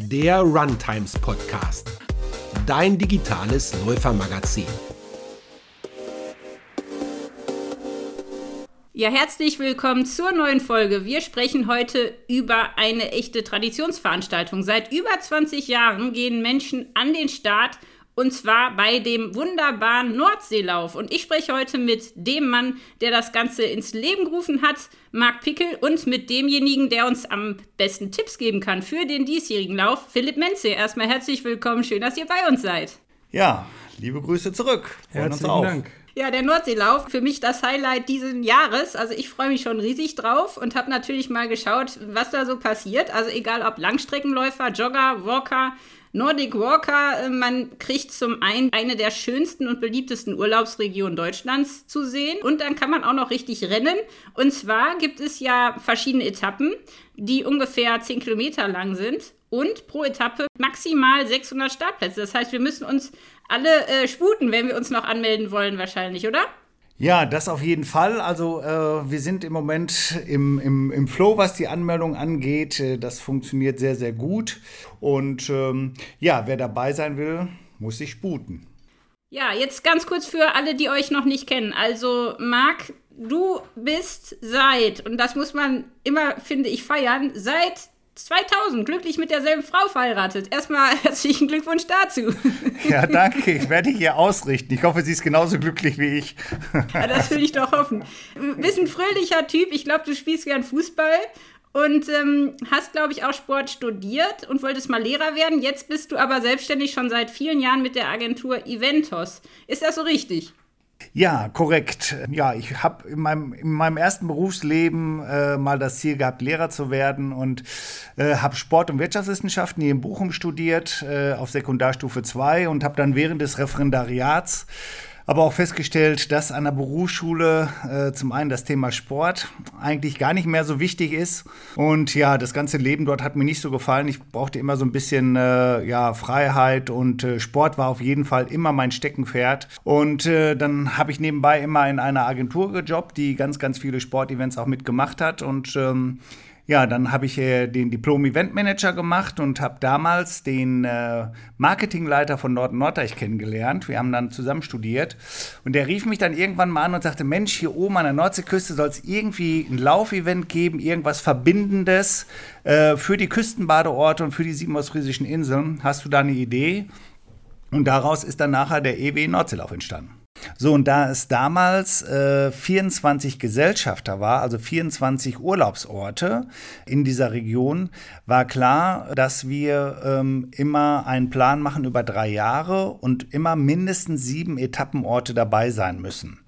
der Runtimes Podcast, dein digitales Läufermagazin. Ja, herzlich willkommen zur neuen Folge. Wir sprechen heute über eine echte Traditionsveranstaltung. Seit über 20 Jahren gehen Menschen an den Start und zwar bei dem wunderbaren Nordseelauf. Und ich spreche heute mit dem Mann, der das Ganze ins Leben gerufen hat, Marc Pickel, und mit demjenigen, der uns am besten Tipps geben kann für den diesjährigen Lauf, Philipp Menze. Erstmal herzlich willkommen, schön, dass ihr bei uns seid. Ja, liebe Grüße zurück. Herzlichen Dank. Ja, der Nordseelauf, für mich das Highlight dieses Jahres. Also ich freue mich schon riesig drauf und habe natürlich mal geschaut, was da so passiert. Also egal ob Langstreckenläufer, Jogger, Walker, Nordic Walker, äh, man kriegt zum einen eine der schönsten und beliebtesten Urlaubsregionen Deutschlands zu sehen und dann kann man auch noch richtig rennen. Und zwar gibt es ja verschiedene Etappen, die ungefähr 10 Kilometer lang sind und pro Etappe maximal 600 Startplätze. Das heißt, wir müssen uns alle äh, sputen, wenn wir uns noch anmelden wollen, wahrscheinlich, oder? Ja, das auf jeden Fall. Also äh, wir sind im Moment im, im, im Flow, was die Anmeldung angeht. Äh, das funktioniert sehr, sehr gut. Und ähm, ja, wer dabei sein will, muss sich sputen. Ja, jetzt ganz kurz für alle, die euch noch nicht kennen. Also, Marc, du bist seit, und das muss man immer, finde ich, feiern, seit 2000 glücklich mit derselben Frau verheiratet. Erstmal herzlichen Glückwunsch dazu. Ja, danke. Ich werde hier ausrichten. Ich hoffe, sie ist genauso glücklich wie ich. Ja, das will ich doch hoffen. Du bist ein fröhlicher Typ. Ich glaube, du spielst gern Fußball und ähm, hast, glaube ich, auch Sport studiert und wolltest mal Lehrer werden. Jetzt bist du aber selbstständig schon seit vielen Jahren mit der Agentur Eventos. Ist das so richtig? Ja, korrekt. Ja, ich habe in meinem, in meinem ersten Berufsleben äh, mal das Ziel gehabt, Lehrer zu werden und äh, habe Sport- und Wirtschaftswissenschaften hier in Bochum studiert, äh, auf Sekundarstufe 2 und habe dann während des Referendariats aber auch festgestellt, dass an der Berufsschule äh, zum einen das Thema Sport eigentlich gar nicht mehr so wichtig ist. Und ja, das ganze Leben dort hat mir nicht so gefallen. Ich brauchte immer so ein bisschen äh, ja, Freiheit und äh, Sport war auf jeden Fall immer mein Steckenpferd. Und äh, dann habe ich nebenbei immer in einer Agentur gejobbt, die ganz, ganz viele Sportevents auch mitgemacht hat. Und ähm, ja, dann habe ich äh, den Diplom-Event-Manager gemacht und habe damals den äh, Marketingleiter von Nord Norddeich kennengelernt. Wir haben dann zusammen studiert und der rief mich dann irgendwann mal an und sagte, Mensch, hier oben an der Nordseeküste soll es irgendwie ein Laufevent geben, irgendwas Verbindendes äh, für die Küstenbadeorte und für die sieben ostfriesischen Inseln. Hast du da eine Idee? Und daraus ist dann nachher der EW Nordseelauf entstanden. So, und da es damals äh, 24 Gesellschafter war, also 24 Urlaubsorte in dieser Region, war klar, dass wir ähm, immer einen Plan machen über drei Jahre und immer mindestens sieben Etappenorte dabei sein müssen.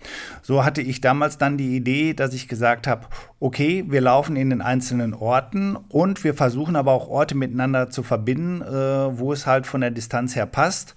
So hatte ich damals dann die Idee, dass ich gesagt habe, okay, wir laufen in den einzelnen Orten und wir versuchen aber auch Orte miteinander zu verbinden, äh, wo es halt von der Distanz her passt.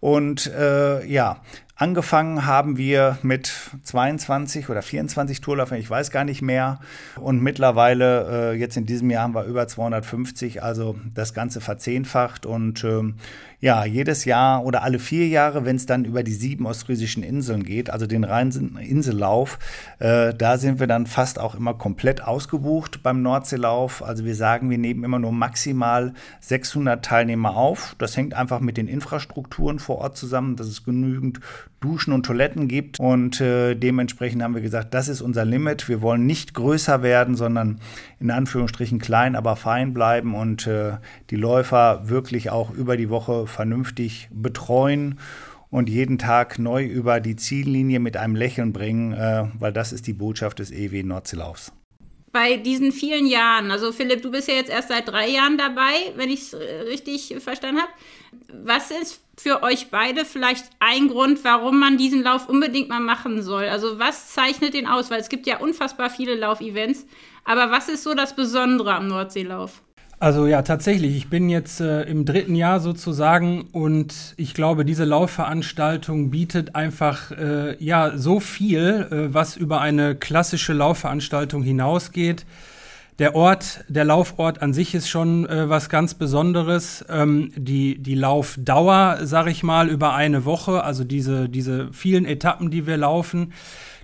Und äh, ja, Angefangen haben wir mit 22 oder 24 Tourläufern, ich weiß gar nicht mehr. Und mittlerweile, äh, jetzt in diesem Jahr haben wir über 250, also das Ganze verzehnfacht. Und ähm, ja, jedes Jahr oder alle vier Jahre, wenn es dann über die sieben ostfriesischen Inseln geht, also den reinen Insellauf, äh, da sind wir dann fast auch immer komplett ausgebucht beim Nordseelauf. Also wir sagen, wir nehmen immer nur maximal 600 Teilnehmer auf. Das hängt einfach mit den Infrastrukturen vor Ort zusammen, dass es genügend Duschen und Toiletten gibt. Und äh, dementsprechend haben wir gesagt, das ist unser Limit. Wir wollen nicht größer werden, sondern in Anführungsstrichen klein, aber fein bleiben und äh, die Läufer wirklich auch über die Woche vernünftig betreuen und jeden Tag neu über die Ziellinie mit einem Lächeln bringen, äh, weil das ist die Botschaft des EW Nordseelaufs bei diesen vielen Jahren, also Philipp, du bist ja jetzt erst seit drei Jahren dabei, wenn ich es richtig verstanden habe. Was ist für euch beide vielleicht ein Grund, warum man diesen Lauf unbedingt mal machen soll? Also was zeichnet den aus? Weil es gibt ja unfassbar viele Laufevents. Aber was ist so das Besondere am Nordseelauf? Also ja, tatsächlich. Ich bin jetzt äh, im dritten Jahr sozusagen und ich glaube, diese Laufveranstaltung bietet einfach äh, ja so viel, äh, was über eine klassische Laufveranstaltung hinausgeht. Der Ort, der Laufort an sich ist schon äh, was ganz Besonderes. Ähm, die, die Laufdauer, sag ich mal, über eine Woche, also diese, diese vielen Etappen, die wir laufen,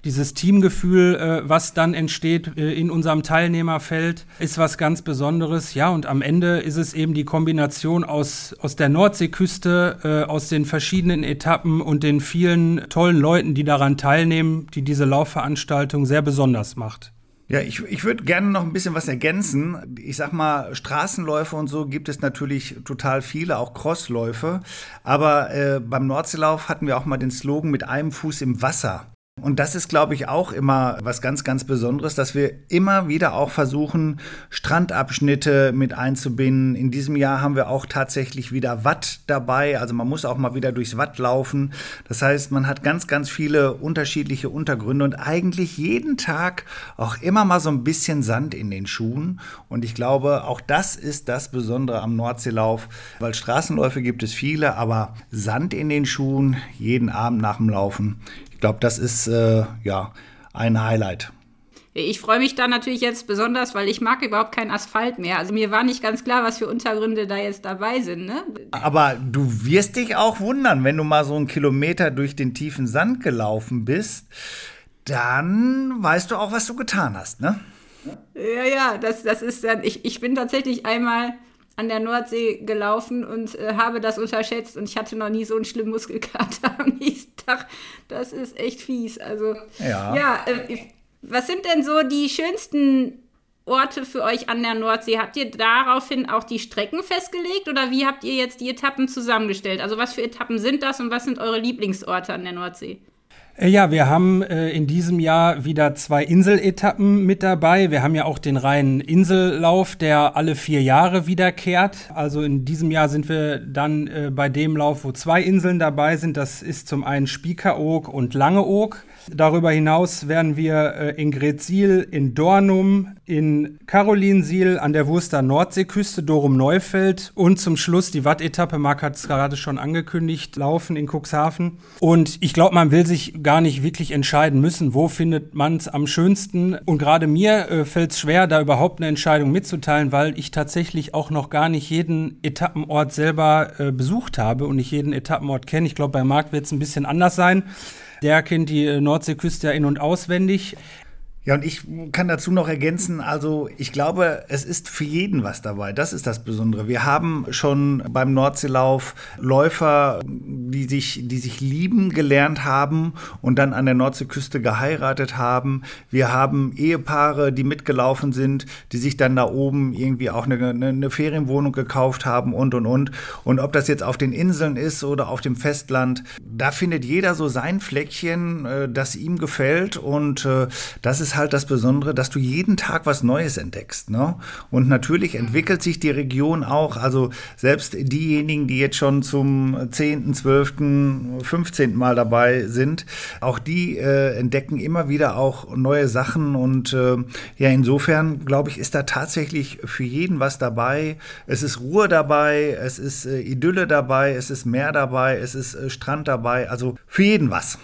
dieses Teamgefühl, äh, was dann entsteht äh, in unserem Teilnehmerfeld, ist was ganz Besonderes. Ja, und am Ende ist es eben die Kombination aus, aus der Nordseeküste, äh, aus den verschiedenen Etappen und den vielen tollen Leuten, die daran teilnehmen, die diese Laufveranstaltung sehr besonders macht. Ja, ich, ich würde gerne noch ein bisschen was ergänzen. Ich sag mal, Straßenläufe und so gibt es natürlich total viele, auch Crossläufe. Aber äh, beim Nordseelauf hatten wir auch mal den Slogan mit einem Fuß im Wasser. Und das ist, glaube ich, auch immer was ganz, ganz Besonderes, dass wir immer wieder auch versuchen, Strandabschnitte mit einzubinden. In diesem Jahr haben wir auch tatsächlich wieder Watt dabei. Also man muss auch mal wieder durchs Watt laufen. Das heißt, man hat ganz, ganz viele unterschiedliche Untergründe und eigentlich jeden Tag auch immer mal so ein bisschen Sand in den Schuhen. Und ich glaube, auch das ist das Besondere am Nordseelauf, weil Straßenläufe gibt es viele, aber Sand in den Schuhen jeden Abend nach dem Laufen glaube, das ist äh, ja ein Highlight. Ich freue mich da natürlich jetzt besonders, weil ich mag überhaupt keinen Asphalt mehr. Also mir war nicht ganz klar, was für Untergründe da jetzt dabei sind. Ne? Aber du wirst dich auch wundern, wenn du mal so einen Kilometer durch den tiefen Sand gelaufen bist, dann weißt du auch, was du getan hast, ne? Ja, ja, das, das ist dann, ich, ich bin tatsächlich einmal an der Nordsee gelaufen und äh, habe das unterschätzt und ich hatte noch nie so einen schlimmen Muskelkater am nächsten Tag. Das ist echt fies. Also, ja, ja äh, was sind denn so die schönsten Orte für euch an der Nordsee? Habt ihr daraufhin auch die Strecken festgelegt oder wie habt ihr jetzt die Etappen zusammengestellt? Also, was für Etappen sind das und was sind eure Lieblingsorte an der Nordsee? Äh, ja, wir haben äh, in diesem Jahr wieder zwei Inseletappen mit dabei. Wir haben ja auch den reinen Insellauf, der alle vier Jahre wiederkehrt. Also in diesem Jahr sind wir dann äh, bei dem Lauf, wo zwei Inseln dabei sind. Das ist zum einen Spiekeroog und Langeoog. Darüber hinaus werden wir äh, in Gretzil, in Dornum, in Karolinsiel an der Wurster Nordseeküste, Dorum Neufeld und zum Schluss die Watt-Etappe, Marc hat es gerade schon angekündigt, laufen in Cuxhaven. Und ich glaube, man will sich gar nicht wirklich entscheiden müssen, wo findet man es am schönsten. Und gerade mir äh, fällt es schwer, da überhaupt eine Entscheidung mitzuteilen, weil ich tatsächlich auch noch gar nicht jeden Etappenort selber äh, besucht habe und nicht jeden Etappenort kenne. Ich glaube, bei Marc wird es ein bisschen anders sein. Der kennt die äh, Nordseeküste ja in- und auswendig. Ja, und ich kann dazu noch ergänzen, also ich glaube, es ist für jeden was dabei. Das ist das Besondere. Wir haben schon beim Nordseelauf Läufer, die sich, die sich lieben gelernt haben und dann an der Nordseeküste geheiratet haben. Wir haben Ehepaare, die mitgelaufen sind, die sich dann da oben irgendwie auch eine, eine, Ferienwohnung gekauft haben und, und, und. Und ob das jetzt auf den Inseln ist oder auf dem Festland, da findet jeder so sein Fleckchen, äh, das ihm gefällt und äh, das ist ist halt das Besondere, dass du jeden Tag was Neues entdeckst. Ne? Und natürlich entwickelt sich die Region auch. Also selbst diejenigen, die jetzt schon zum 10., 12., 15. Mal dabei sind, auch die äh, entdecken immer wieder auch neue Sachen. Und äh, ja, insofern glaube ich, ist da tatsächlich für jeden was dabei. Es ist Ruhe dabei, es ist äh, Idylle dabei, es ist Meer dabei, es ist äh, Strand dabei. Also für jeden was.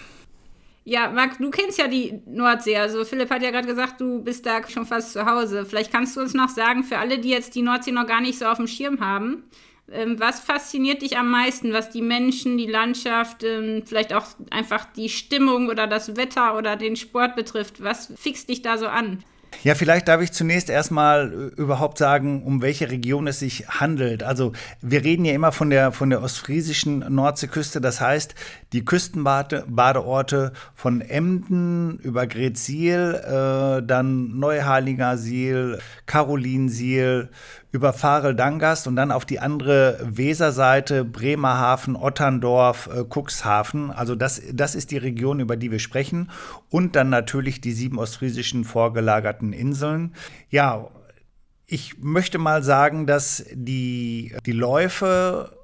Ja, Marc, du kennst ja die Nordsee. Also Philipp hat ja gerade gesagt, du bist da schon fast zu Hause. Vielleicht kannst du uns noch sagen, für alle, die jetzt die Nordsee noch gar nicht so auf dem Schirm haben, ähm, was fasziniert dich am meisten, was die Menschen, die Landschaft, ähm, vielleicht auch einfach die Stimmung oder das Wetter oder den Sport betrifft? Was fixt dich da so an? Ja, vielleicht darf ich zunächst erstmal äh, überhaupt sagen, um welche Region es sich handelt. Also wir reden ja immer von der, von der ostfriesischen Nordseeküste. Das heißt, die Küstenbadeorte von Emden über Gretzil, äh, dann Neuharlingersiel, Karolinsiel, über Farel-Dangast und dann auf die andere Weserseite Bremerhaven, Otterndorf, äh, Cuxhaven. Also das, das ist die Region, über die wir sprechen. Und dann natürlich die sieben ostfriesischen vorgelagerten Inseln. Ja, ich möchte mal sagen, dass die, die Läufe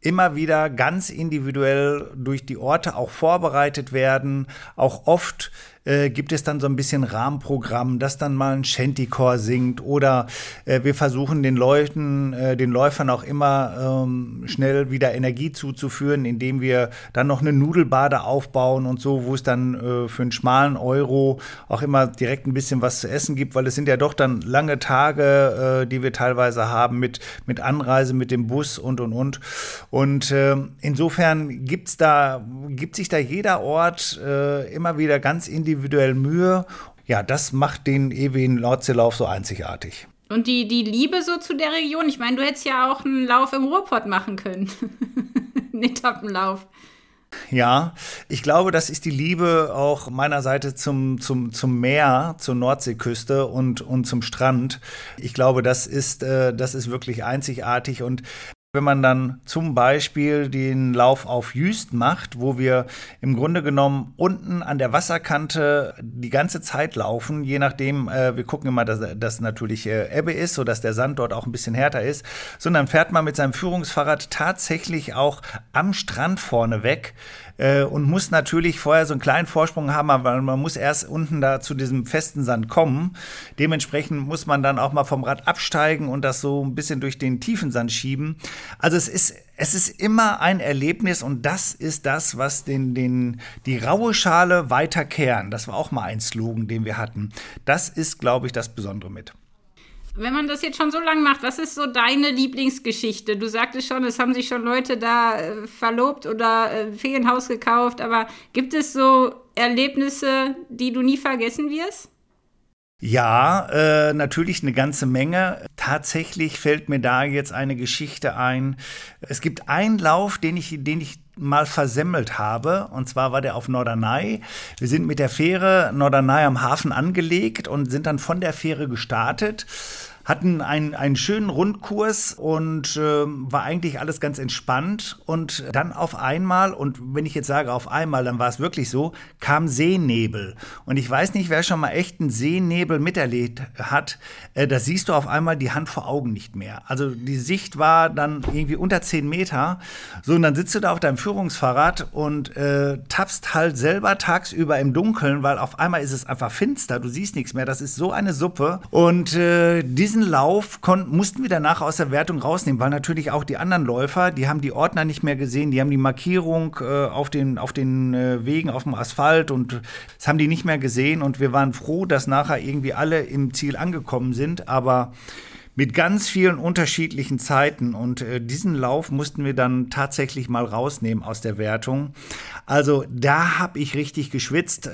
immer wieder ganz individuell durch die Orte auch vorbereitet werden, auch oft äh, gibt es dann so ein bisschen Rahmenprogramm, dass dann mal ein Shantycore singt oder äh, wir versuchen den Leuten, äh, den Läufern auch immer ähm, schnell wieder Energie zuzuführen, indem wir dann noch eine Nudelbade aufbauen und so, wo es dann äh, für einen schmalen Euro auch immer direkt ein bisschen was zu essen gibt, weil es sind ja doch dann lange Tage, äh, die wir teilweise haben mit, mit Anreise, mit dem Bus und und und. Und äh, insofern gibt's da, gibt sich da jeder Ort immer wieder ganz individuell Mühe. Ja, das macht den ewigen Nordseelauf so einzigartig. Und die, die Liebe so zu der Region, ich meine, du hättest ja auch einen Lauf im Ruhrpott machen können. einen Etappenlauf. Ja, ich glaube, das ist die Liebe auch meiner Seite zum, zum, zum Meer, zur Nordseeküste und, und zum Strand. Ich glaube, das ist, äh, das ist wirklich einzigartig und wenn man dann zum Beispiel den Lauf auf Jüst macht, wo wir im Grunde genommen unten an der Wasserkante die ganze Zeit laufen, je nachdem, äh, wir gucken immer, dass das natürlich äh, Ebbe ist, sodass der Sand dort auch ein bisschen härter ist, sondern fährt man mit seinem Führungsfahrrad tatsächlich auch am Strand vorne weg äh, und muss natürlich vorher so einen kleinen Vorsprung haben, weil man muss erst unten da zu diesem festen Sand kommen. Dementsprechend muss man dann auch mal vom Rad absteigen und das so ein bisschen durch den tiefen Sand schieben. Also es ist es ist immer ein Erlebnis und das ist das, was den, den, die raue Schale weiterkehren. Das war auch mal ein Slogan, den wir hatten. Das ist, glaube ich, das Besondere mit wenn man das jetzt schon so lange macht, was ist so deine Lieblingsgeschichte? Du sagtest schon, es haben sich schon Leute da äh, verlobt oder äh, Ferienhaus gekauft, aber gibt es so Erlebnisse, die du nie vergessen wirst? Ja, äh, natürlich eine ganze Menge. Tatsächlich fällt mir da jetzt eine Geschichte ein. Es gibt einen Lauf, den ich, den ich mal versemmelt habe. Und zwar war der auf Norderney. Wir sind mit der Fähre Norderney am Hafen angelegt und sind dann von der Fähre gestartet hatten einen, einen schönen Rundkurs und äh, war eigentlich alles ganz entspannt. Und dann auf einmal, und wenn ich jetzt sage auf einmal, dann war es wirklich so, kam Seenebel. Und ich weiß nicht, wer schon mal echten Seenebel miterlebt hat, äh, da siehst du auf einmal die Hand vor Augen nicht mehr. Also die Sicht war dann irgendwie unter 10 Meter. So, und dann sitzt du da auf deinem Führungsfahrrad und äh, tappst halt selber tagsüber im Dunkeln, weil auf einmal ist es einfach finster, du siehst nichts mehr. Das ist so eine Suppe. Und äh, diesen diesen Lauf mussten wir danach aus der Wertung rausnehmen, weil natürlich auch die anderen Läufer, die haben die Ordner nicht mehr gesehen, die haben die Markierung äh, auf den, auf den äh, Wegen, auf dem Asphalt und das haben die nicht mehr gesehen und wir waren froh, dass nachher irgendwie alle im Ziel angekommen sind, aber mit ganz vielen unterschiedlichen Zeiten. Und äh, diesen Lauf mussten wir dann tatsächlich mal rausnehmen aus der Wertung. Also da habe ich richtig geschwitzt, äh,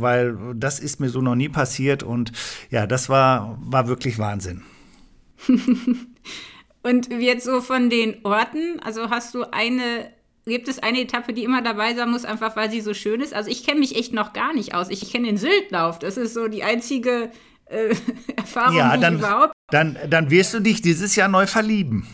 weil das ist mir so noch nie passiert. Und ja, das war, war wirklich Wahnsinn. Und jetzt so von den Orten, also hast du eine gibt es eine Etappe, die immer dabei sein muss, einfach weil sie so schön ist. Also ich kenne mich echt noch gar nicht aus. Ich kenne den Syltlauf. Das ist so die einzige äh, Erfahrung, ja, dann, überhaupt. Dann, dann wirst du dich dieses Jahr neu verlieben.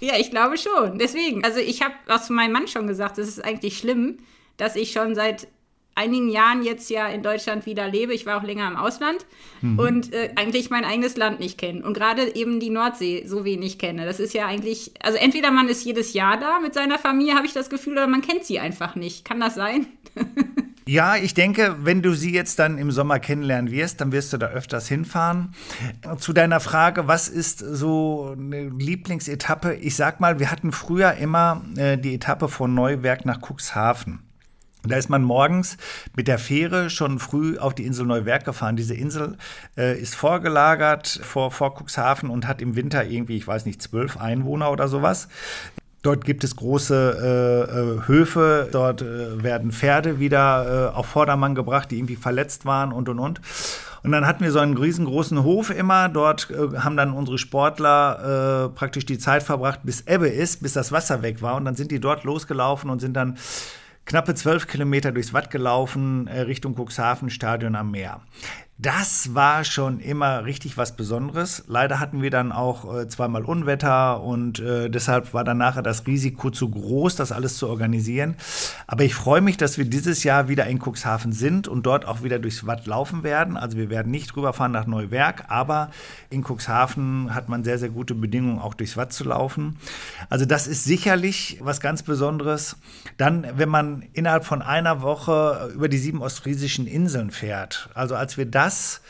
Ja, ich glaube schon. Deswegen, also ich habe auch zu meinem Mann schon gesagt, es ist eigentlich schlimm, dass ich schon seit einigen Jahren jetzt ja in Deutschland wieder lebe. Ich war auch länger im Ausland mhm. und äh, eigentlich mein eigenes Land nicht kenne und gerade eben die Nordsee so wenig kenne. Das ist ja eigentlich, also entweder man ist jedes Jahr da mit seiner Familie, habe ich das Gefühl, oder man kennt sie einfach nicht. Kann das sein? Ja, ich denke, wenn du sie jetzt dann im Sommer kennenlernen wirst, dann wirst du da öfters hinfahren. Zu deiner Frage, was ist so eine Lieblingsetappe? Ich sag mal, wir hatten früher immer äh, die Etappe von Neuwerk nach Cuxhaven. Da ist man morgens mit der Fähre schon früh auf die Insel Neuwerk gefahren. Diese Insel äh, ist vorgelagert vor, vor Cuxhaven und hat im Winter irgendwie, ich weiß nicht, zwölf Einwohner oder sowas. Dort gibt es große äh, äh, Höfe, dort äh, werden Pferde wieder äh, auf Vordermann gebracht, die irgendwie verletzt waren und und und. Und dann hatten wir so einen riesengroßen Hof immer. Dort äh, haben dann unsere Sportler äh, praktisch die Zeit verbracht, bis Ebbe ist, bis das Wasser weg war. Und dann sind die dort losgelaufen und sind dann knappe zwölf Kilometer durchs Watt gelaufen, Richtung Cuxhaven, Stadion am Meer. Das war schon immer richtig was Besonderes. Leider hatten wir dann auch äh, zweimal Unwetter und äh, deshalb war dann nachher das Risiko zu groß, das alles zu organisieren. Aber ich freue mich, dass wir dieses Jahr wieder in Cuxhaven sind und dort auch wieder durchs Watt laufen werden. Also wir werden nicht rüberfahren nach Neuwerk, aber in Cuxhaven hat man sehr, sehr gute Bedingungen, auch durchs Watt zu laufen. Also das ist sicherlich was ganz Besonderes. Dann, wenn man innerhalb von einer Woche über die sieben ostfriesischen Inseln fährt, also als wir das das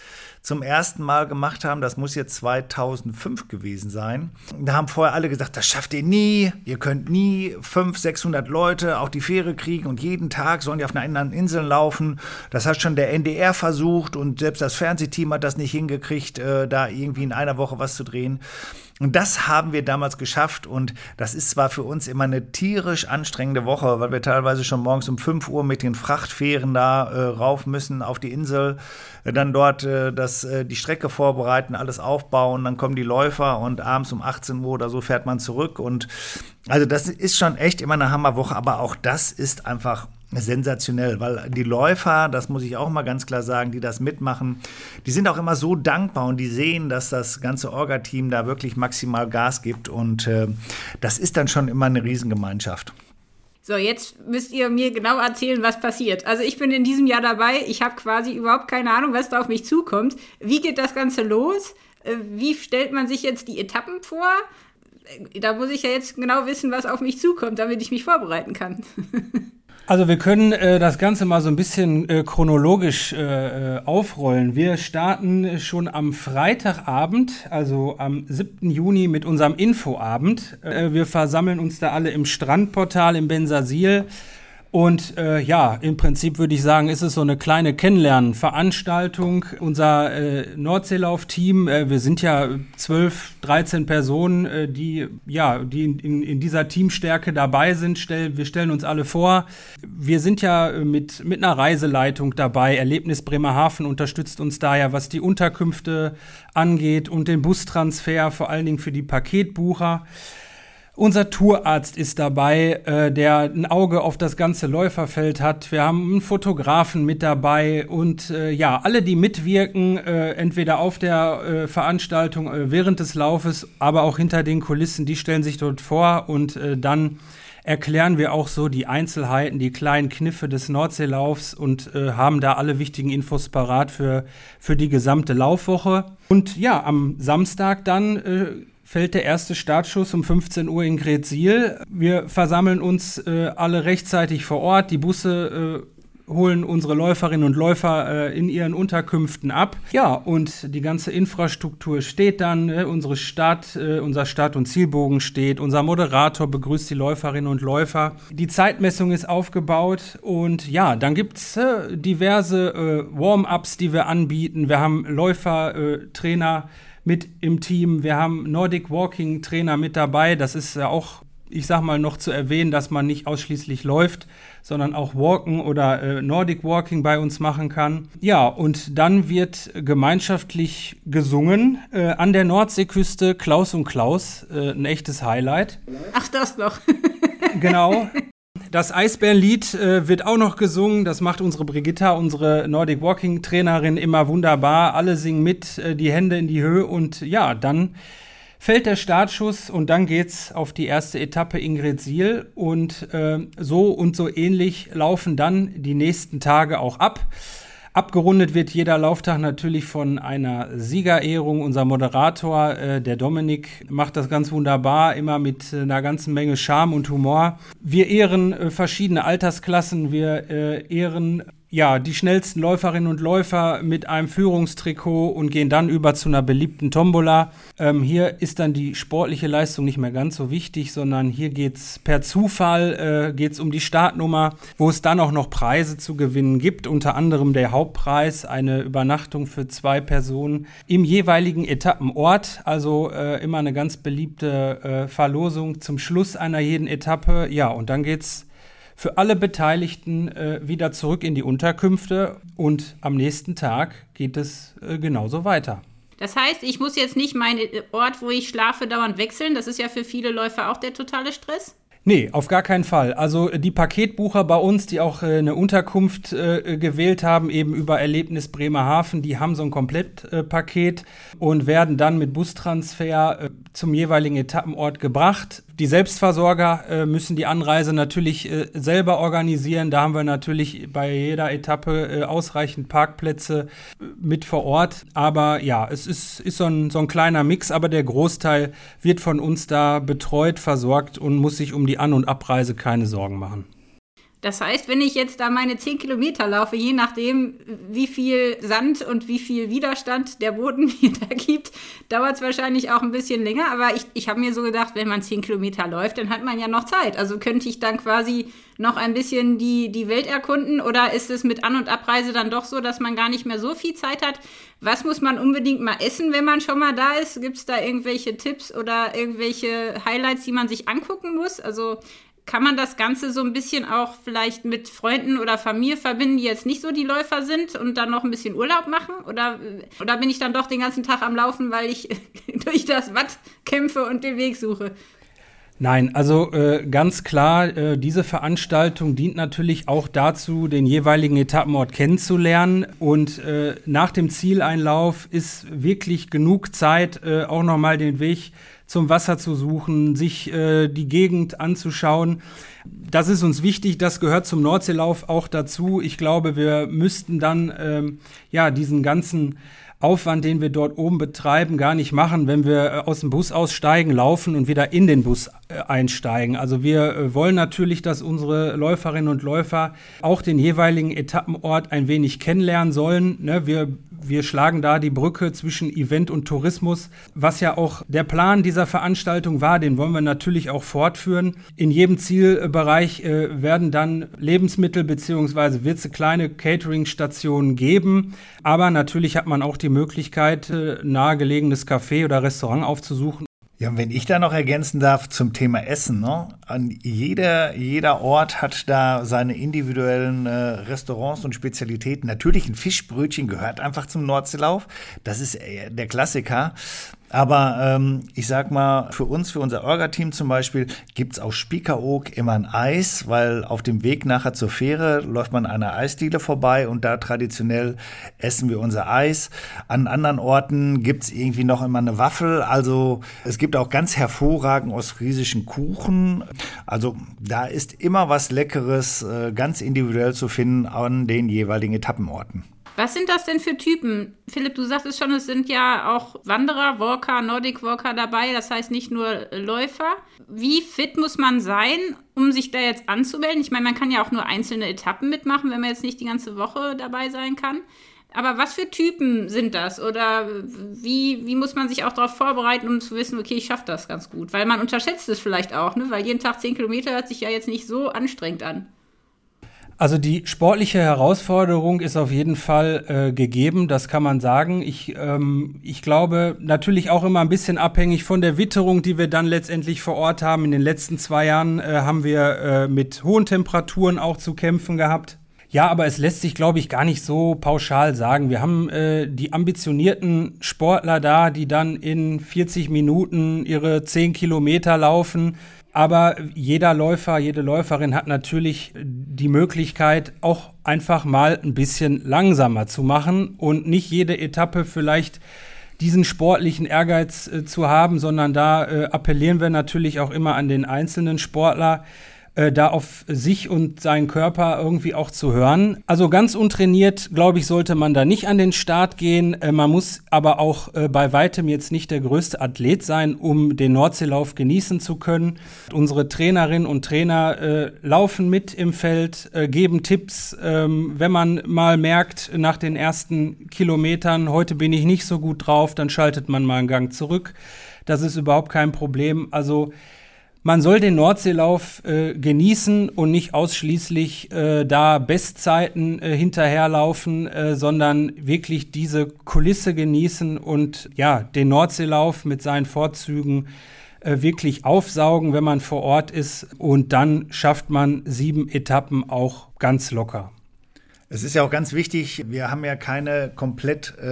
zum ersten Mal gemacht haben, das muss jetzt 2005 gewesen sein. Da haben vorher alle gesagt, das schafft ihr nie, ihr könnt nie 500, 600 Leute auf die Fähre kriegen und jeden Tag sollen die auf einer anderen Insel laufen. Das hat schon der NDR versucht und selbst das Fernsehteam hat das nicht hingekriegt, äh, da irgendwie in einer Woche was zu drehen. Und das haben wir damals geschafft und das ist zwar für uns immer eine tierisch anstrengende Woche, weil wir teilweise schon morgens um 5 Uhr mit den Frachtfähren da äh, rauf müssen auf die Insel, äh, dann dort äh, das, äh, die Strecke vorbereiten, alles aufbauen, dann kommen die Läufer und abends um 18 Uhr oder so fährt man zurück und also das ist schon echt immer eine Hammerwoche, aber auch das ist einfach sensationell, weil die Läufer, das muss ich auch mal ganz klar sagen, die das mitmachen, die sind auch immer so dankbar und die sehen, dass das ganze Orga-Team da wirklich maximal Gas gibt und äh, das ist dann schon immer eine Riesengemeinschaft. So, jetzt müsst ihr mir genau erzählen, was passiert. Also ich bin in diesem Jahr dabei, ich habe quasi überhaupt keine Ahnung, was da auf mich zukommt. Wie geht das Ganze los? Äh, wie stellt man sich jetzt die Etappen vor? Äh, da muss ich ja jetzt genau wissen, was auf mich zukommt, damit ich mich vorbereiten kann. Also wir können äh, das Ganze mal so ein bisschen äh, chronologisch äh, äh aufrollen. Wir starten schon am Freitagabend, also am 7. Juni mit unserem Infoabend. Äh, wir versammeln uns da alle im Strandportal im Bensasil und äh, ja, im Prinzip würde ich sagen, ist es so eine kleine Kennenlernveranstaltung. Unser äh, Nordseelauf-Team, äh, wir sind ja zwölf, dreizehn Personen, äh, die ja, die in, in, in dieser Teamstärke dabei sind. Stell, wir stellen uns alle vor. Wir sind ja mit, mit einer Reiseleitung dabei. Erlebnis Bremerhaven unterstützt uns da ja, was die Unterkünfte angeht und den Bustransfer, vor allen Dingen für die Paketbucher. Unser Tourarzt ist dabei, äh, der ein Auge auf das ganze Läuferfeld hat. Wir haben einen Fotografen mit dabei und äh, ja, alle, die mitwirken, äh, entweder auf der äh, Veranstaltung äh, während des Laufes, aber auch hinter den Kulissen, die stellen sich dort vor und äh, dann erklären wir auch so die Einzelheiten, die kleinen Kniffe des Nordseelaufs und äh, haben da alle wichtigen Infos parat für, für die gesamte Laufwoche. Und ja, am Samstag dann äh, fällt der erste Startschuss um 15 Uhr in Gretzil. Wir versammeln uns äh, alle rechtzeitig vor Ort. Die Busse äh, holen unsere Läuferinnen und Läufer äh, in ihren Unterkünften ab. Ja, und die ganze Infrastruktur steht dann. Äh, unsere Start, äh, unser Start- und Zielbogen steht. Unser Moderator begrüßt die Läuferinnen und Läufer. Die Zeitmessung ist aufgebaut. Und ja, dann gibt es äh, diverse Warm-ups, die wir anbieten. Wir haben Läufer, Trainer, mit im Team. Wir haben Nordic Walking Trainer mit dabei. Das ist ja auch, ich sag mal, noch zu erwähnen, dass man nicht ausschließlich läuft, sondern auch Walken oder äh, Nordic Walking bei uns machen kann. Ja, und dann wird gemeinschaftlich gesungen äh, an der Nordseeküste Klaus und Klaus, äh, ein echtes Highlight. Ach, das noch. genau. Das Eisbärenlied äh, wird auch noch gesungen. Das macht unsere Brigitta, unsere Nordic Walking Trainerin, immer wunderbar. Alle singen mit, äh, die Hände in die Höhe und ja, dann fällt der Startschuss und dann geht's auf die erste Etappe Ingrid Siel und äh, so und so ähnlich laufen dann die nächsten Tage auch ab. Abgerundet wird jeder Lauftag natürlich von einer Siegerehrung. Unser Moderator, äh, der Dominik, macht das ganz wunderbar, immer mit äh, einer ganzen Menge Charme und Humor. Wir ehren äh, verschiedene Altersklassen, wir äh, ehren ja, die schnellsten Läuferinnen und Läufer mit einem Führungstrikot und gehen dann über zu einer beliebten Tombola. Ähm, hier ist dann die sportliche Leistung nicht mehr ganz so wichtig, sondern hier geht es per Zufall äh, geht's um die Startnummer, wo es dann auch noch Preise zu gewinnen gibt. Unter anderem der Hauptpreis, eine Übernachtung für zwei Personen im jeweiligen Etappenort. Also äh, immer eine ganz beliebte äh, Verlosung zum Schluss einer jeden Etappe. Ja, und dann geht's für alle Beteiligten äh, wieder zurück in die Unterkünfte und am nächsten Tag geht es äh, genauso weiter. Das heißt, ich muss jetzt nicht meinen Ort, wo ich schlafe, dauernd wechseln. Das ist ja für viele Läufer auch der totale Stress. Nee, auf gar keinen Fall. Also die Paketbucher bei uns, die auch äh, eine Unterkunft äh, gewählt haben, eben über Erlebnis Bremerhaven, die haben so ein Komplettpaket äh, und werden dann mit Bustransfer äh, zum jeweiligen Etappenort gebracht. Die Selbstversorger äh, müssen die Anreise natürlich äh, selber organisieren. Da haben wir natürlich bei jeder Etappe ausreichend Parkplätze mit vor Ort. Aber ja, es ist, ist so, ein, so ein kleiner Mix, aber der Großteil wird von uns da betreut, versorgt und muss sich um die An- und Abreise keine Sorgen machen. Das heißt, wenn ich jetzt da meine 10 Kilometer laufe, je nachdem, wie viel Sand und wie viel Widerstand der Boden mir da gibt, dauert es wahrscheinlich auch ein bisschen länger. Aber ich, ich habe mir so gedacht, wenn man 10 Kilometer läuft, dann hat man ja noch Zeit. Also könnte ich dann quasi noch ein bisschen die, die Welt erkunden oder ist es mit An- und Abreise dann doch so, dass man gar nicht mehr so viel Zeit hat? Was muss man unbedingt mal essen, wenn man schon mal da ist? Gibt es da irgendwelche Tipps oder irgendwelche Highlights, die man sich angucken muss? Also kann man das Ganze so ein bisschen auch vielleicht mit Freunden oder Familie verbinden, die jetzt nicht so die Läufer sind und dann noch ein bisschen Urlaub machen? Oder, oder bin ich dann doch den ganzen Tag am Laufen, weil ich durch das Watt kämpfe und den Weg suche? Nein, also äh, ganz klar, äh, diese Veranstaltung dient natürlich auch dazu, den jeweiligen Etappenort kennenzulernen. Und äh, nach dem Zieleinlauf ist wirklich genug Zeit, äh, auch nochmal den Weg zum Wasser zu suchen, sich äh, die Gegend anzuschauen. Das ist uns wichtig, das gehört zum Nordseelauf auch dazu. Ich glaube, wir müssten dann ähm, ja diesen ganzen Aufwand, den wir dort oben betreiben, gar nicht machen, wenn wir äh, aus dem Bus aussteigen, laufen und wieder in den Bus äh, einsteigen. Also wir äh, wollen natürlich, dass unsere Läuferinnen und Läufer auch den jeweiligen Etappenort ein wenig kennenlernen sollen. Ne, wir wir schlagen da die Brücke zwischen Event und Tourismus, was ja auch der Plan dieser Veranstaltung war. Den wollen wir natürlich auch fortführen. In jedem Zielbereich äh, werden dann Lebensmittel bzw. wird es kleine Catering-Stationen geben. Aber natürlich hat man auch die Möglichkeit, äh, nahegelegenes Café oder Restaurant aufzusuchen ja, und wenn ich da noch ergänzen darf zum Thema Essen, ne? An jeder, jeder Ort hat da seine individuellen äh, Restaurants und Spezialitäten. Natürlich ein Fischbrötchen gehört einfach zum Nordseelauf. Das ist äh, der Klassiker. Aber ähm, ich sag mal, für uns, für unser Orga-Team zum Beispiel, gibt's auf Spiekeroog immer ein Eis, weil auf dem Weg nachher zur Fähre läuft man an einer Eisdiele vorbei und da traditionell essen wir unser Eis. An anderen Orten gibt's irgendwie noch immer eine Waffel. Also es gibt auch ganz hervorragend ostfriesischen Kuchen. Also da ist immer was Leckeres, äh, ganz individuell zu finden an den jeweiligen Etappenorten. Was sind das denn für Typen? Philipp, du sagtest schon, es sind ja auch Wanderer, Walker, Nordic Walker dabei, das heißt nicht nur Läufer. Wie fit muss man sein, um sich da jetzt anzumelden? Ich meine, man kann ja auch nur einzelne Etappen mitmachen, wenn man jetzt nicht die ganze Woche dabei sein kann. Aber was für Typen sind das? Oder wie, wie muss man sich auch darauf vorbereiten, um zu wissen, okay, ich schaffe das ganz gut? Weil man unterschätzt es vielleicht auch, ne? weil jeden Tag 10 Kilometer hört sich ja jetzt nicht so anstrengend an. Also die sportliche Herausforderung ist auf jeden Fall äh, gegeben, das kann man sagen. Ich, ähm, ich glaube natürlich auch immer ein bisschen abhängig von der Witterung, die wir dann letztendlich vor Ort haben. In den letzten zwei Jahren äh, haben wir äh, mit hohen Temperaturen auch zu kämpfen gehabt. Ja, aber es lässt sich, glaube ich, gar nicht so pauschal sagen. Wir haben äh, die ambitionierten Sportler da, die dann in 40 Minuten ihre 10 Kilometer laufen aber jeder Läufer, jede Läuferin hat natürlich die Möglichkeit, auch einfach mal ein bisschen langsamer zu machen und nicht jede Etappe vielleicht diesen sportlichen Ehrgeiz äh, zu haben, sondern da äh, appellieren wir natürlich auch immer an den einzelnen Sportler, äh, da auf sich und seinen Körper irgendwie auch zu hören. Also ganz untrainiert, glaube ich, sollte man da nicht an den Start gehen. Äh, man muss aber auch äh, bei weitem jetzt nicht der größte Athlet sein, um den Nordseelauf genießen zu können. Unsere Trainerinnen und Trainer äh, laufen mit im Feld, äh, geben Tipps, ähm, wenn man mal merkt nach den ersten Kilometern, heute bin ich nicht so gut drauf, dann schaltet man mal einen Gang zurück. Das ist überhaupt kein Problem. Also man soll den Nordseelauf äh, genießen und nicht ausschließlich äh, da Bestzeiten äh, hinterherlaufen, äh, sondern wirklich diese Kulisse genießen und ja, den Nordseelauf mit seinen Vorzügen äh, wirklich aufsaugen, wenn man vor Ort ist. Und dann schafft man sieben Etappen auch ganz locker. Es ist ja auch ganz wichtig, wir haben ja keine komplett äh,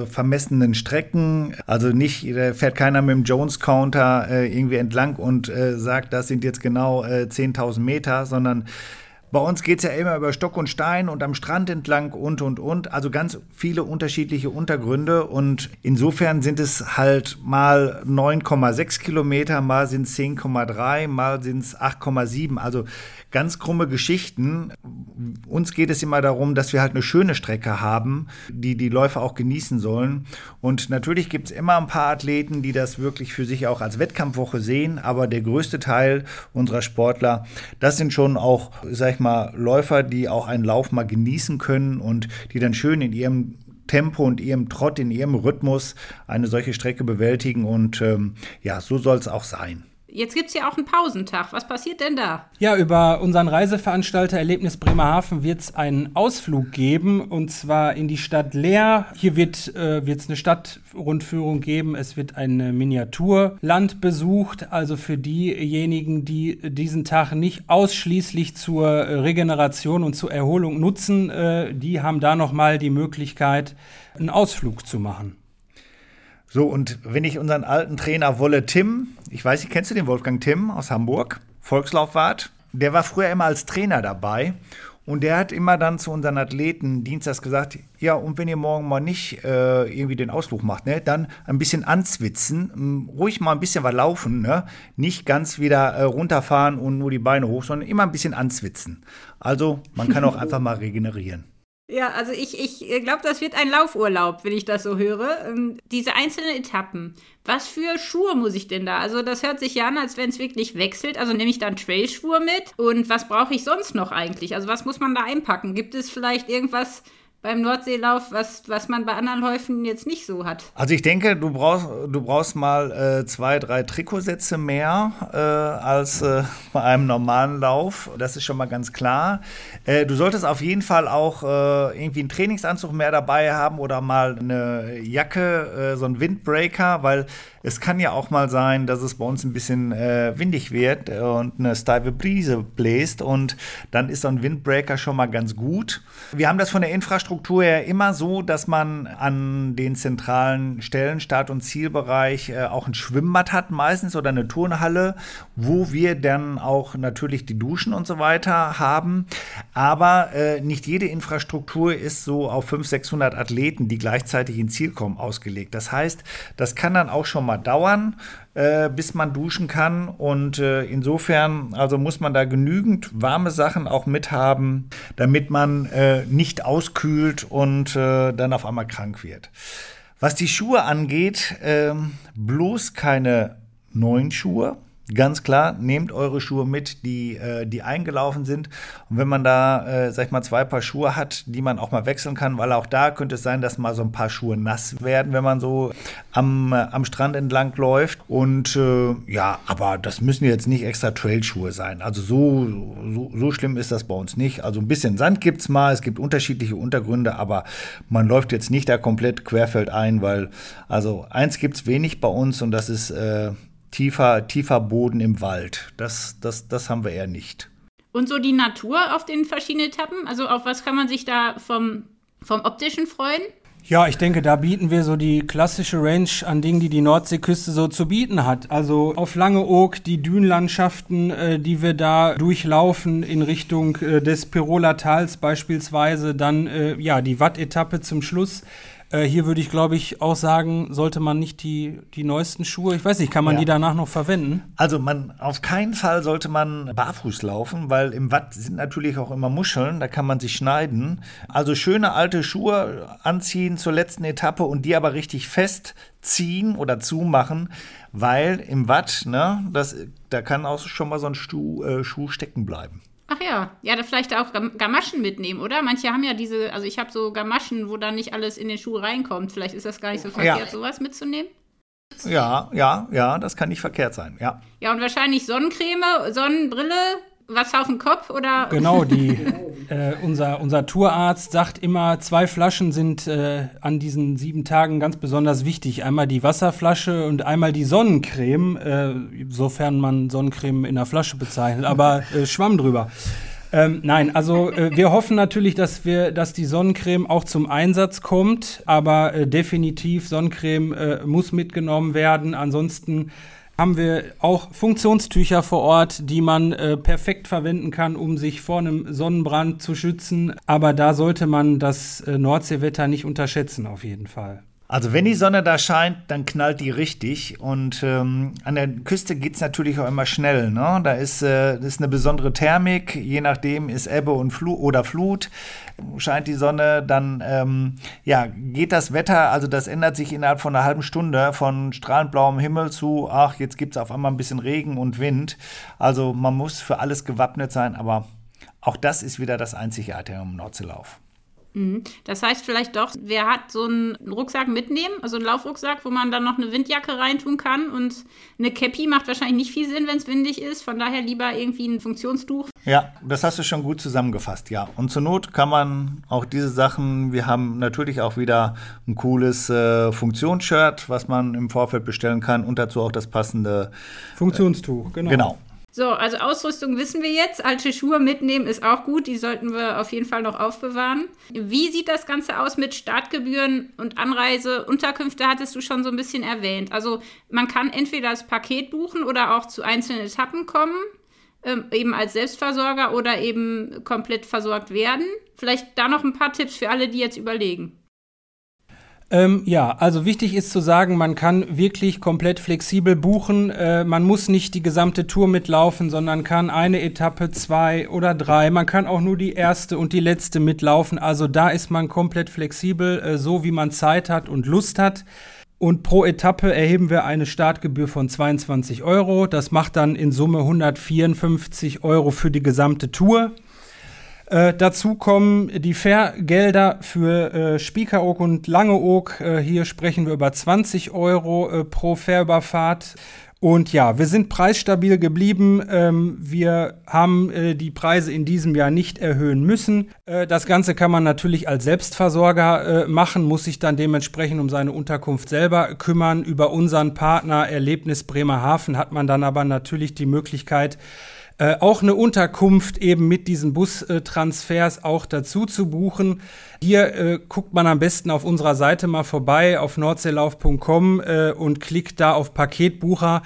äh, vermessenen Strecken. Also nicht, da fährt keiner mit dem Jones-Counter äh, irgendwie entlang und äh, sagt, das sind jetzt genau 10.000 äh, Meter, sondern bei uns geht es ja immer über Stock und Stein und am Strand entlang und, und, und. Also ganz viele unterschiedliche Untergründe. Und insofern sind es halt mal 9,6 Kilometer, mal sind es 10,3, mal sind es 8,7. Also ganz krumme Geschichten. Uns geht es immer darum, dass wir halt eine schöne Strecke haben, die die Läufer auch genießen sollen. Und natürlich gibt es immer ein paar Athleten, die das wirklich für sich auch als Wettkampfwoche sehen. Aber der größte Teil unserer Sportler, das sind schon auch, sag ich mal, Läufer, die auch einen Lauf mal genießen können und die dann schön in ihrem Tempo und ihrem Trott, in ihrem Rhythmus eine solche Strecke bewältigen. Und ähm, ja, so soll es auch sein. Jetzt gibt es ja auch einen Pausentag. Was passiert denn da? Ja, über unseren Reiseveranstalter Erlebnis Bremerhaven wird es einen Ausflug geben und zwar in die Stadt Leer. Hier wird äh, es eine Stadtrundführung geben. Es wird ein Miniaturland besucht. Also für diejenigen, die diesen Tag nicht ausschließlich zur Regeneration und zur Erholung nutzen, äh, die haben da nochmal die Möglichkeit, einen Ausflug zu machen. So, und wenn ich unseren alten Trainer Wolle Tim, ich weiß nicht, kennst du den Wolfgang Tim aus Hamburg, Volkslaufwart? Der war früher immer als Trainer dabei und der hat immer dann zu unseren Athleten dienstags gesagt, ja, und wenn ihr morgen mal nicht äh, irgendwie den Ausflug macht, ne, dann ein bisschen anzwitzen, ruhig mal ein bisschen was laufen, ne? nicht ganz wieder äh, runterfahren und nur die Beine hoch, sondern immer ein bisschen anzwitzen. Also man kann auch einfach mal regenerieren. Ja, also ich, ich äh, glaube, das wird ein Laufurlaub, wenn ich das so höre. Ähm, diese einzelnen Etappen. Was für Schuhe muss ich denn da? Also das hört sich ja an, als wenn es wirklich wechselt. Also nehme ich dann Trailschuhe mit? Und was brauche ich sonst noch eigentlich? Also was muss man da einpacken? Gibt es vielleicht irgendwas, beim Nordseelauf, was, was man bei anderen Läufen jetzt nicht so hat. Also ich denke, du brauchst, du brauchst mal äh, zwei, drei Trikotsätze mehr äh, als äh, bei einem normalen Lauf. Das ist schon mal ganz klar. Äh, du solltest auf jeden Fall auch äh, irgendwie einen Trainingsanzug mehr dabei haben oder mal eine Jacke, äh, so ein Windbreaker, weil es kann ja auch mal sein, dass es bei uns ein bisschen äh, windig wird und eine steife Brise bläst und dann ist so ein Windbreaker schon mal ganz gut. Wir haben das von der Infrastruktur her immer so, dass man an den zentralen Stellen, Start- und Zielbereich, äh, auch ein Schwimmbad hat meistens oder eine Turnhalle, wo wir dann auch natürlich die Duschen und so weiter haben. Aber äh, nicht jede Infrastruktur ist so auf 500, 600 Athleten, die gleichzeitig ins Ziel kommen, ausgelegt. Das heißt, das kann dann auch schon mal dauern, äh, bis man duschen kann. Und äh, insofern, also muss man da genügend warme Sachen auch mithaben, damit man äh, nicht auskühlt und äh, dann auf einmal krank wird. Was die Schuhe angeht, ähm, bloß keine neuen Schuhe. Ganz klar, nehmt eure Schuhe mit, die, äh, die eingelaufen sind. Und wenn man da, äh, sag ich mal, zwei Paar Schuhe hat, die man auch mal wechseln kann, weil auch da könnte es sein, dass mal so ein paar Schuhe nass werden, wenn man so am, äh, am Strand entlang läuft. Und äh, ja, aber das müssen jetzt nicht extra Trailschuhe sein. Also so, so, so schlimm ist das bei uns nicht. Also ein bisschen Sand gibt's mal, es gibt unterschiedliche Untergründe, aber man läuft jetzt nicht da komplett querfeld ein, weil also eins gibt's wenig bei uns und das ist äh, tiefer, tiefer Boden im Wald. Das, das, das haben wir eher nicht. Und so die Natur auf den verschiedenen Etappen? Also auf was kann man sich da vom, vom optischen freuen? Ja, ich denke, da bieten wir so die klassische Range an Dingen, die die Nordseeküste so zu bieten hat. Also auf Langeoog die Dünenlandschaften, äh, die wir da durchlaufen in Richtung äh, des Piroler Tals beispielsweise, dann äh, ja die Watt-Etappe zum Schluss äh, hier würde ich, glaube ich, auch sagen, sollte man nicht die, die neuesten Schuhe, ich weiß nicht, kann man ja. die danach noch verwenden? Also man, auf keinen Fall sollte man barfuß laufen, weil im Watt sind natürlich auch immer Muscheln, da kann man sich schneiden. Also schöne alte Schuhe anziehen zur letzten Etappe und die aber richtig fest ziehen oder zumachen, weil im Watt, ne, das, da kann auch schon mal so ein Schuh, äh, Schuh stecken bleiben. Ach ja, ja, da vielleicht auch Gamaschen mitnehmen, oder? Manche haben ja diese, also ich habe so Gamaschen, wo dann nicht alles in den Schuh reinkommt. Vielleicht ist das gar nicht so verkehrt, ja. sowas mitzunehmen. Ja, ja, ja, das kann nicht verkehrt sein, ja. Ja, und wahrscheinlich Sonnencreme, Sonnenbrille, was auf dem Kopf oder? Genau, die, äh, unser, unser Tourarzt sagt immer, zwei Flaschen sind äh, an diesen sieben Tagen ganz besonders wichtig. Einmal die Wasserflasche und einmal die Sonnencreme, äh, sofern man Sonnencreme in der Flasche bezeichnet, aber äh, Schwamm drüber. Ähm, nein, also äh, wir hoffen natürlich, dass wir, dass die Sonnencreme auch zum Einsatz kommt, aber äh, definitiv Sonnencreme äh, muss mitgenommen werden. Ansonsten haben wir auch Funktionstücher vor Ort, die man äh, perfekt verwenden kann, um sich vor einem Sonnenbrand zu schützen. Aber da sollte man das äh, Nordseewetter nicht unterschätzen, auf jeden Fall. Also wenn die Sonne da scheint, dann knallt die richtig. Und ähm, an der Küste geht es natürlich auch immer schnell. Ne? Da ist, äh, ist eine besondere Thermik, je nachdem ist Ebbe und Flu oder Flut. Scheint die Sonne, dann ähm, ja, geht das Wetter, also das ändert sich innerhalb von einer halben Stunde von strahlend blauem Himmel zu, ach, jetzt gibt es auf einmal ein bisschen Regen und Wind. Also man muss für alles gewappnet sein, aber auch das ist wieder das Einzigartige im Nordseelauf. Mhm. Das heißt vielleicht doch, wer hat so einen Rucksack mitnehmen, also einen Laufrucksack, wo man dann noch eine Windjacke reintun kann und eine Cappy macht wahrscheinlich nicht viel Sinn, wenn es windig ist. Von daher lieber irgendwie ein Funktionstuch. Ja, das hast du schon gut zusammengefasst, ja. Und zur Not kann man auch diese Sachen, wir haben natürlich auch wieder ein cooles äh, Funktionsshirt, was man im Vorfeld bestellen kann und dazu auch das passende Funktionstuch, genau. Genau. So, also Ausrüstung wissen wir jetzt. Alte Schuhe mitnehmen ist auch gut. Die sollten wir auf jeden Fall noch aufbewahren. Wie sieht das Ganze aus mit Startgebühren und Anreise? Unterkünfte hattest du schon so ein bisschen erwähnt. Also man kann entweder das Paket buchen oder auch zu einzelnen Etappen kommen, ähm, eben als Selbstversorger oder eben komplett versorgt werden. Vielleicht da noch ein paar Tipps für alle, die jetzt überlegen. Ähm, ja, also wichtig ist zu sagen, man kann wirklich komplett flexibel buchen. Äh, man muss nicht die gesamte Tour mitlaufen, sondern kann eine Etappe, zwei oder drei. Man kann auch nur die erste und die letzte mitlaufen. Also da ist man komplett flexibel, äh, so wie man Zeit hat und Lust hat. Und pro Etappe erheben wir eine Startgebühr von 22 Euro. Das macht dann in Summe 154 Euro für die gesamte Tour. Äh, dazu kommen die Fährgelder für äh, Spiekeroog und Langeoog. Äh, hier sprechen wir über 20 Euro äh, pro Fährüberfahrt. Und ja, wir sind preisstabil geblieben. Ähm, wir haben äh, die Preise in diesem Jahr nicht erhöhen müssen. Äh, das Ganze kann man natürlich als Selbstversorger äh, machen, muss sich dann dementsprechend um seine Unterkunft selber kümmern. Über unseren Partner Erlebnis Bremerhaven hat man dann aber natürlich die Möglichkeit, äh, auch eine Unterkunft eben mit diesen Bustransfers auch dazu zu buchen. Hier äh, guckt man am besten auf unserer Seite mal vorbei auf nordseelauf.com äh, und klickt da auf Paketbucher.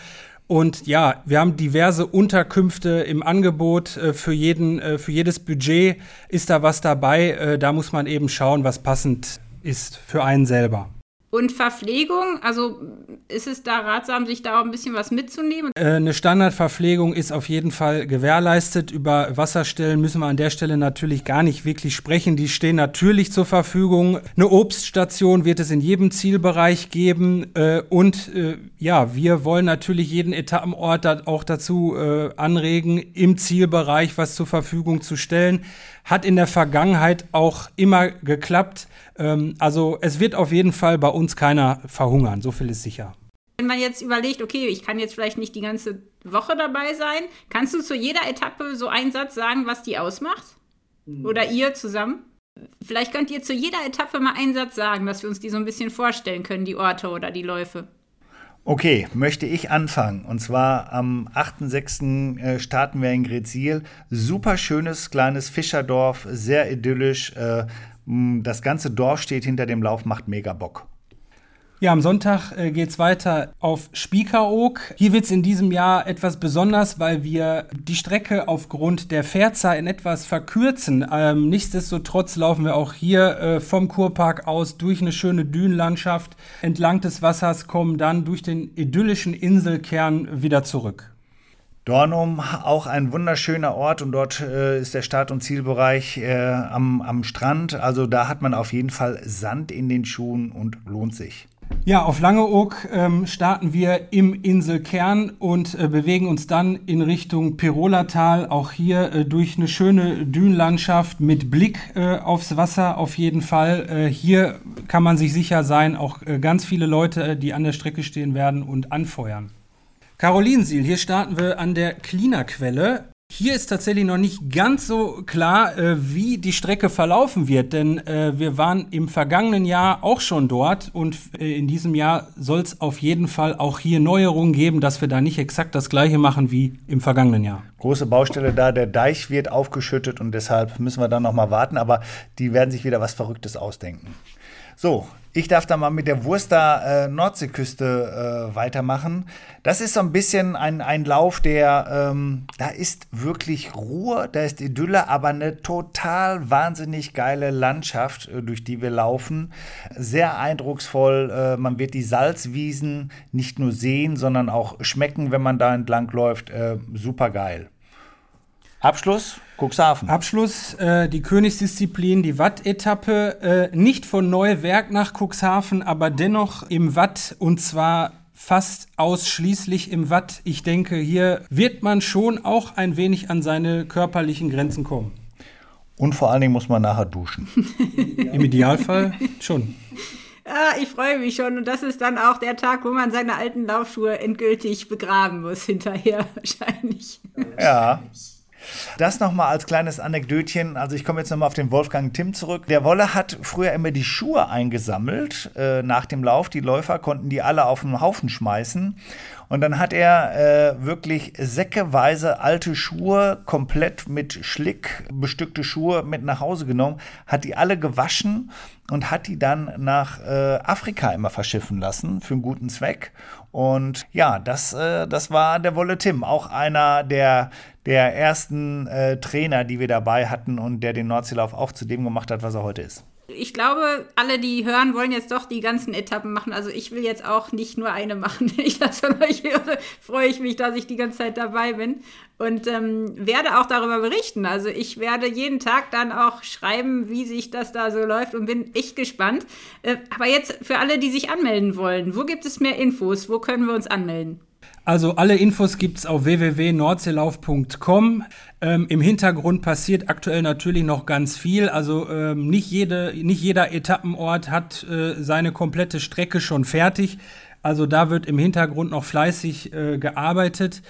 Und ja, wir haben diverse Unterkünfte im Angebot äh, für jeden, äh, für jedes Budget ist da was dabei. Da muss man eben schauen, was passend ist für einen selber. Und Verpflegung, also ist es da ratsam, sich da auch ein bisschen was mitzunehmen? Äh, eine Standardverpflegung ist auf jeden Fall gewährleistet. Über Wasserstellen müssen wir an der Stelle natürlich gar nicht wirklich sprechen. Die stehen natürlich zur Verfügung. Eine Obststation wird es in jedem Zielbereich geben. Äh, und äh, ja, wir wollen natürlich jeden Etappenort auch dazu anregen, im Zielbereich was zur Verfügung zu stellen. Hat in der Vergangenheit auch immer geklappt. Ähm, also es wird auf jeden Fall bei uns keiner verhungern, so viel ist sicher. Wenn man jetzt überlegt, okay, ich kann jetzt vielleicht nicht die ganze Woche dabei sein, kannst du zu jeder Etappe so einen Satz sagen, was die ausmacht? Mhm. Oder ihr zusammen? Vielleicht könnt ihr zu jeder Etappe mal einen Satz sagen, dass wir uns die so ein bisschen vorstellen können, die Orte oder die Läufe. Okay, möchte ich anfangen. Und zwar am 8.6. Äh, starten wir in Grezil. Super schönes kleines Fischerdorf, sehr idyllisch. Äh, das ganze Dorf steht hinter dem Lauf, macht mega Bock. Ja, am Sonntag äh, es weiter auf Spiekeroog. Hier wird es in diesem Jahr etwas besonders, weil wir die Strecke aufgrund der Fährzeiten etwas verkürzen. Ähm, nichtsdestotrotz laufen wir auch hier äh, vom Kurpark aus durch eine schöne Dünenlandschaft entlang des Wassers, kommen dann durch den idyllischen Inselkern wieder zurück. Dornum, auch ein wunderschöner Ort und dort äh, ist der Start- und Zielbereich äh, am, am Strand. Also da hat man auf jeden Fall Sand in den Schuhen und lohnt sich. Ja, auf Langeoog ähm, starten wir im Inselkern und äh, bewegen uns dann in Richtung Pirolatal, auch hier äh, durch eine schöne Dünenlandschaft mit Blick äh, aufs Wasser auf jeden Fall. Äh, hier kann man sich sicher sein, auch äh, ganz viele Leute, äh, die an der Strecke stehen werden und anfeuern. Carolinensiel, hier starten wir an der Cleaner-Quelle. Hier ist tatsächlich noch nicht ganz so klar, äh, wie die Strecke verlaufen wird, denn äh, wir waren im vergangenen Jahr auch schon dort und äh, in diesem Jahr soll es auf jeden Fall auch hier Neuerungen geben, dass wir da nicht exakt das gleiche machen wie im vergangenen Jahr. Große Baustelle da, der Deich wird aufgeschüttet und deshalb müssen wir dann noch mal warten, aber die werden sich wieder was Verrücktes ausdenken. So, ich darf da mal mit der Wurster äh, Nordseeküste äh, weitermachen. Das ist so ein bisschen ein, ein Lauf, der, ähm, da ist wirklich Ruhe, da ist Idylle, aber eine total wahnsinnig geile Landschaft, äh, durch die wir laufen. Sehr eindrucksvoll. Äh, man wird die Salzwiesen nicht nur sehen, sondern auch schmecken, wenn man da entlang läuft. Äh, super geil. Abschluss, Cuxhaven. Abschluss, äh, die Königsdisziplin, die Watt-Etappe, äh, nicht von Neuwerk nach Cuxhaven, aber dennoch im Watt und zwar fast ausschließlich im Watt. Ich denke, hier wird man schon auch ein wenig an seine körperlichen Grenzen kommen. Und vor allen Dingen muss man nachher duschen. Im Idealfall schon. Ja, ich freue mich schon. Und das ist dann auch der Tag, wo man seine alten Laufschuhe endgültig begraben muss, hinterher wahrscheinlich. Ja. Das nochmal als kleines Anekdötchen. Also ich komme jetzt nochmal auf den Wolfgang Tim zurück. Der Wolle hat früher immer die Schuhe eingesammelt äh, nach dem Lauf. Die Läufer konnten die alle auf einen Haufen schmeißen. Und dann hat er äh, wirklich säckeweise alte Schuhe, komplett mit Schlick bestückte Schuhe mit nach Hause genommen, hat die alle gewaschen und hat die dann nach äh, Afrika immer verschiffen lassen für einen guten Zweck. Und ja, das, äh, das war der Wolle Tim, auch einer der, der ersten äh, Trainer, die wir dabei hatten und der den Nordseelauf auch zu dem gemacht hat, was er heute ist ich glaube, alle, die hören, wollen jetzt doch die ganzen Etappen machen. Also ich will jetzt auch nicht nur eine machen. Ich das von euch höre, freue ich mich, dass ich die ganze Zeit dabei bin und ähm, werde auch darüber berichten. Also ich werde jeden Tag dann auch schreiben, wie sich das da so läuft und bin echt gespannt. Äh, aber jetzt für alle, die sich anmelden wollen, wo gibt es mehr Infos? Wo können wir uns anmelden? Also alle Infos gibt es auf www.nordseelauf.com. Ähm, Im Hintergrund passiert aktuell natürlich noch ganz viel. Also ähm, nicht, jede, nicht jeder Etappenort hat äh, seine komplette Strecke schon fertig. Also da wird im Hintergrund noch fleißig äh, gearbeitet.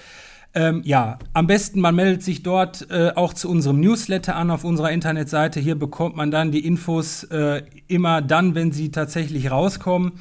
Ähm, ja, am besten man meldet sich dort äh, auch zu unserem Newsletter an auf unserer Internetseite. Hier bekommt man dann die Infos äh, immer dann, wenn sie tatsächlich rauskommen.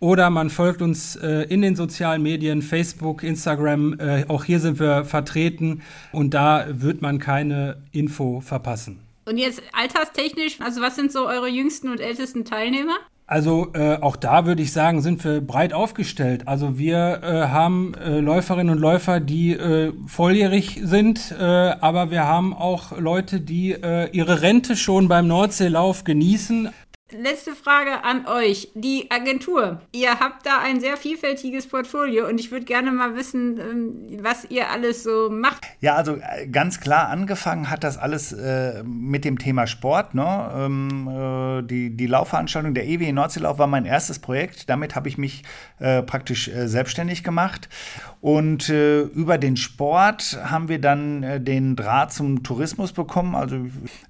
Oder man folgt uns äh, in den sozialen Medien, Facebook, Instagram. Äh, auch hier sind wir vertreten und da wird man keine Info verpassen. Und jetzt alterstechnisch, also was sind so eure jüngsten und ältesten Teilnehmer? Also äh, auch da würde ich sagen, sind wir breit aufgestellt. Also wir äh, haben äh, Läuferinnen und Läufer, die äh, volljährig sind, äh, aber wir haben auch Leute, die äh, ihre Rente schon beim Nordseelauf genießen. Letzte Frage an euch. Die Agentur. Ihr habt da ein sehr vielfältiges Portfolio und ich würde gerne mal wissen, ähm, was ihr alles so macht. Ja, also äh, ganz klar angefangen hat das alles äh, mit dem Thema Sport. Ne? Ähm, äh, die, die Laufveranstaltung, der EW Nordseelauf war mein erstes Projekt. Damit habe ich mich äh, praktisch äh, selbstständig gemacht. Und äh, über den Sport haben wir dann den Draht zum Tourismus bekommen. Also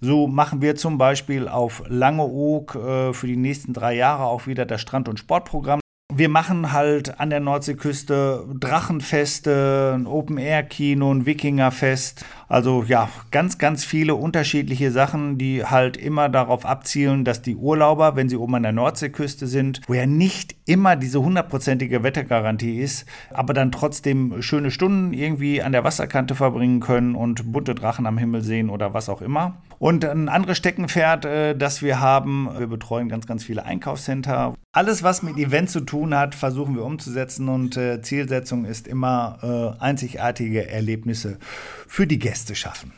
so machen wir zum Beispiel auf Langeoog äh, für die nächsten drei Jahre auch wieder das Strand- und Sportprogramm. Wir machen halt an der Nordseeküste Drachenfeste, ein Open-Air-Kino, ein Wikingerfest. Also ja, ganz, ganz viele unterschiedliche Sachen, die halt immer darauf abzielen, dass die Urlauber, wenn sie oben an der Nordseeküste sind, wo ja nicht immer diese hundertprozentige Wettergarantie ist, aber dann trotzdem schöne Stunden irgendwie an der Wasserkante verbringen können und bunte Drachen am Himmel sehen oder was auch immer. Und ein anderes Steckenpferd, äh, das wir haben, wir betreuen ganz, ganz viele Einkaufscenter. Alles, was mit Event zu tun hat, versuchen wir umzusetzen und äh, Zielsetzung ist immer äh, einzigartige Erlebnisse für die Gäste schaffen.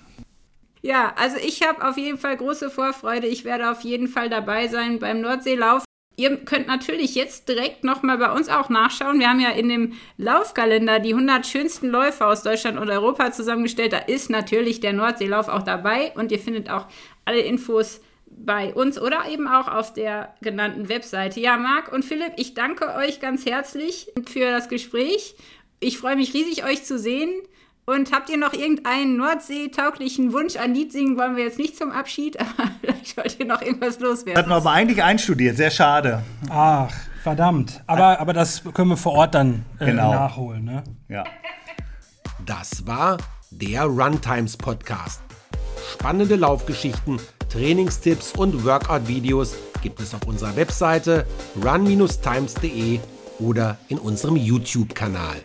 Ja, also ich habe auf jeden Fall große Vorfreude. Ich werde auf jeden Fall dabei sein beim Nordseelauf. Ihr könnt natürlich jetzt direkt nochmal bei uns auch nachschauen. Wir haben ja in dem Laufkalender die 100 schönsten Läufer aus Deutschland und Europa zusammengestellt. Da ist natürlich der Nordseelauf auch dabei und ihr findet auch alle Infos bei uns oder eben auch auf der genannten Webseite. Ja, Marc und Philipp, ich danke euch ganz herzlich für das Gespräch. Ich freue mich riesig, euch zu sehen. Und habt ihr noch irgendeinen Nordsee-tauglichen Wunsch? Ein Lied singen wollen wir jetzt nicht zum Abschied, aber vielleicht wollt ihr noch irgendwas loswerden. Hatten wir aber eigentlich einstudiert, sehr schade. Ach, verdammt. Aber, aber das können wir vor Ort dann äh, genau. nachholen. Ne? Ja. Das war der Runtimes Podcast. Spannende Laufgeschichten, Trainingstipps und Workout-Videos gibt es auf unserer Webseite run-times.de oder in unserem YouTube-Kanal.